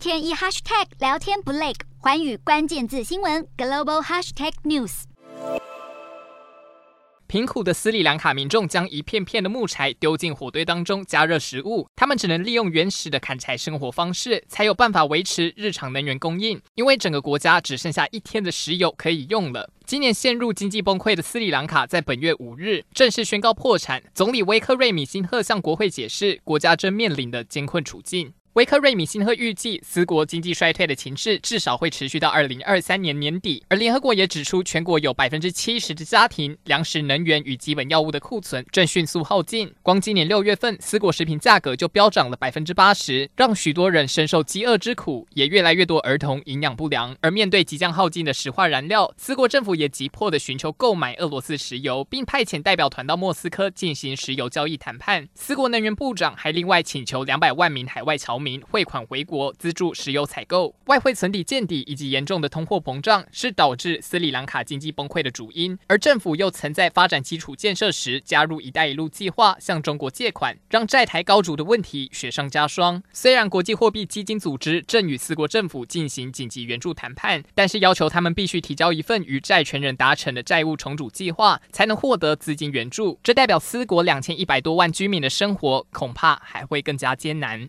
天一 hashtag 聊天不累，寰宇关键字新闻 global hashtag news。贫苦的斯里兰卡民众将一片片的木柴丢进火堆当中加热食物，他们只能利用原始的砍柴生活方式，才有办法维持日常能源供应。因为整个国家只剩下一天的石油可以用了。今年陷入经济崩溃的斯里兰卡，在本月五日正式宣告破产。总理威克瑞米辛赫向国会解释，国家正面临的艰困处境。维克瑞米辛赫预计，斯国经济衰退的情势至少会持续到二零二三年年底。而联合国也指出，全国有百分之七十的家庭粮食、能源与基本药物的库存正迅速耗尽。光今年六月份，斯国食品价格就飙涨了百分之八十，让许多人深受饥饿之苦，也越来越多儿童营养不良。而面对即将耗尽的石化燃料，斯国政府也急迫地寻求购买俄罗斯石油，并派遣代表团到莫斯科进行石油交易谈判。斯国能源部长还另外请求两百万名海外侨民。汇款回国资助石油采购，外汇存底见底以及严重的通货膨胀是导致斯里兰卡经济崩溃的主因。而政府又曾在发展基础建设时加入“一带一路”计划，向中国借款，让债台高筑的问题雪上加霜。虽然国际货币基金组织正与四国政府进行紧急援助谈判，但是要求他们必须提交一份与债权人达成的债务重组计划，才能获得资金援助。这代表斯国两千一百多万居民的生活恐怕还会更加艰难。